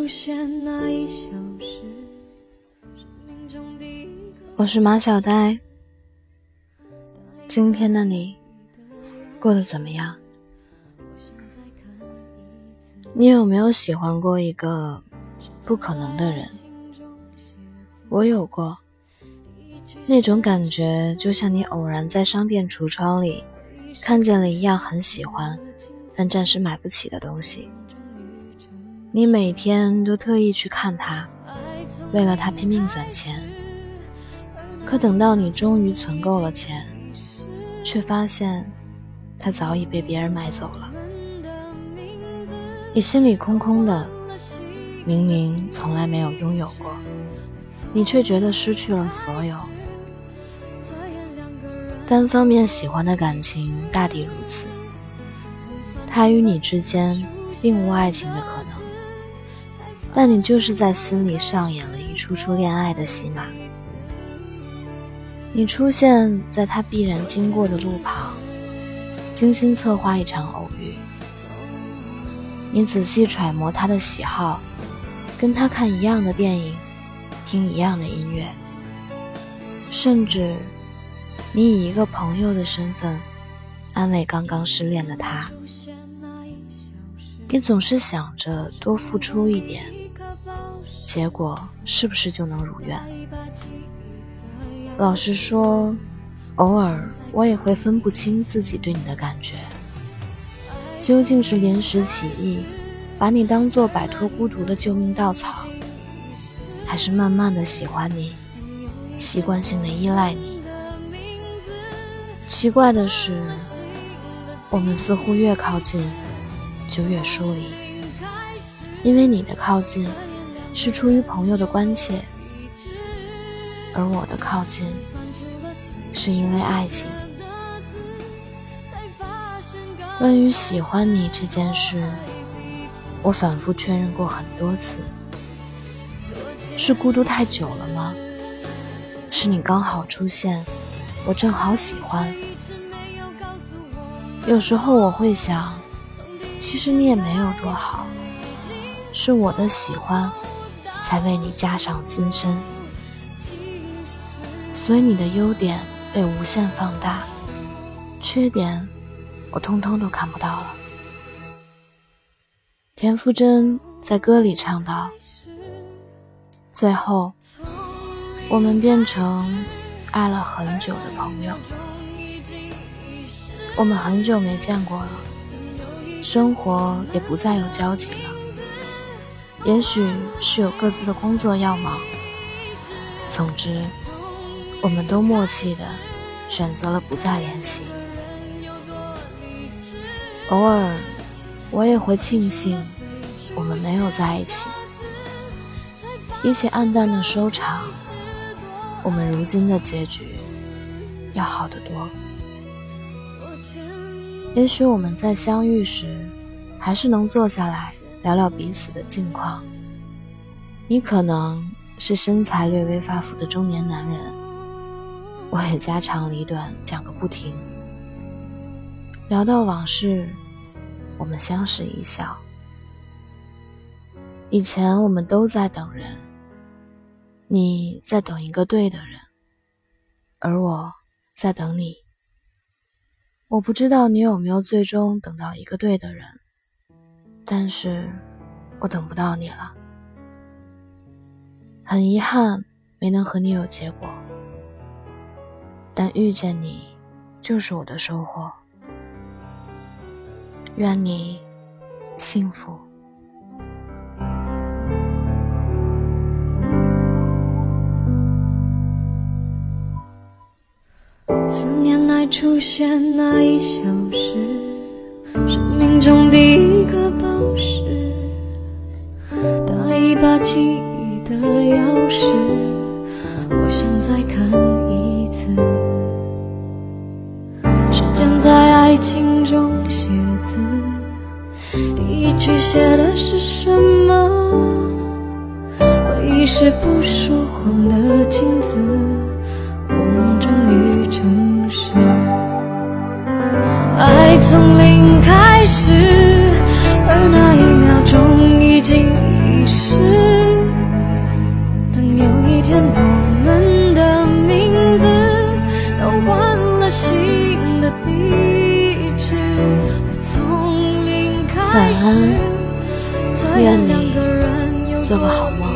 出现那一小时，生命中第一我是马小呆。今天的你过得怎么样？你有没有喜欢过一个不可能的人？我有过那种感觉，就像你偶然在商店橱窗里看见了一样，很喜欢，但暂时买不起的东西。你每天都特意去看他，为了他拼命攒钱。可等到你终于存够了钱，却发现他早已被别人买走了。你心里空空的，明明从来没有拥有过，你却觉得失去了所有。单方面喜欢的感情大抵如此，他与你之间并无爱情的可能，但你就是在心里上演了一出出恋爱的戏码。你出现在他必然经过的路旁，精心策划一场偶遇。你仔细揣摩他的喜好，跟他看一样的电影，听一样的音乐，甚至你以一个朋友的身份安慰刚刚失恋的他。你总是想着多付出一点，结果是不是就能如愿？老实说，偶尔我也会分不清自己对你的感觉，究竟是临时起意，把你当做摆脱孤独的救命稻草，还是慢慢的喜欢你，习惯性的依赖你？奇怪的是，我们似乎越靠近，就越疏离，因为你的靠近，是出于朋友的关切。而我的靠近，是因为爱情。关于喜欢你这件事，我反复确认过很多次。是孤独太久了吗？是你刚好出现，我正好喜欢。有时候我会想，其实你也没有多好，是我的喜欢，才为你加上金身。所以你的优点被无限放大，缺点我通通都看不到了。田馥甄在歌里唱道：“最后，我们变成爱了很久的朋友，我们很久没见过了，生活也不再有交集了。也许是有各自的工作要忙，总之。”我们都默契的选择了不再联系。偶尔，我也会庆幸我们没有在一起。比起暗淡的收场，我们如今的结局要好得多。也许我们在相遇时，还是能坐下来聊聊彼此的近况。你可能是身材略微发福的中年男人。我也家长里短讲个不停，聊到往事，我们相视一笑。以前我们都在等人，你在等一个对的人，而我在等你。我不知道你有没有最终等到一个对的人，但是我等不到你了，很遗憾没能和你有结果。但遇见你，就是我的收获。愿你幸福。思念来出现那一小时，生命中第一个记忆的钥匙，我想再看一次。时间。在爱情中写字，第一句写的是什么？回忆是不说谎的镜子，我们终于诚实。爱从零开始，晚安，愿你做个好梦。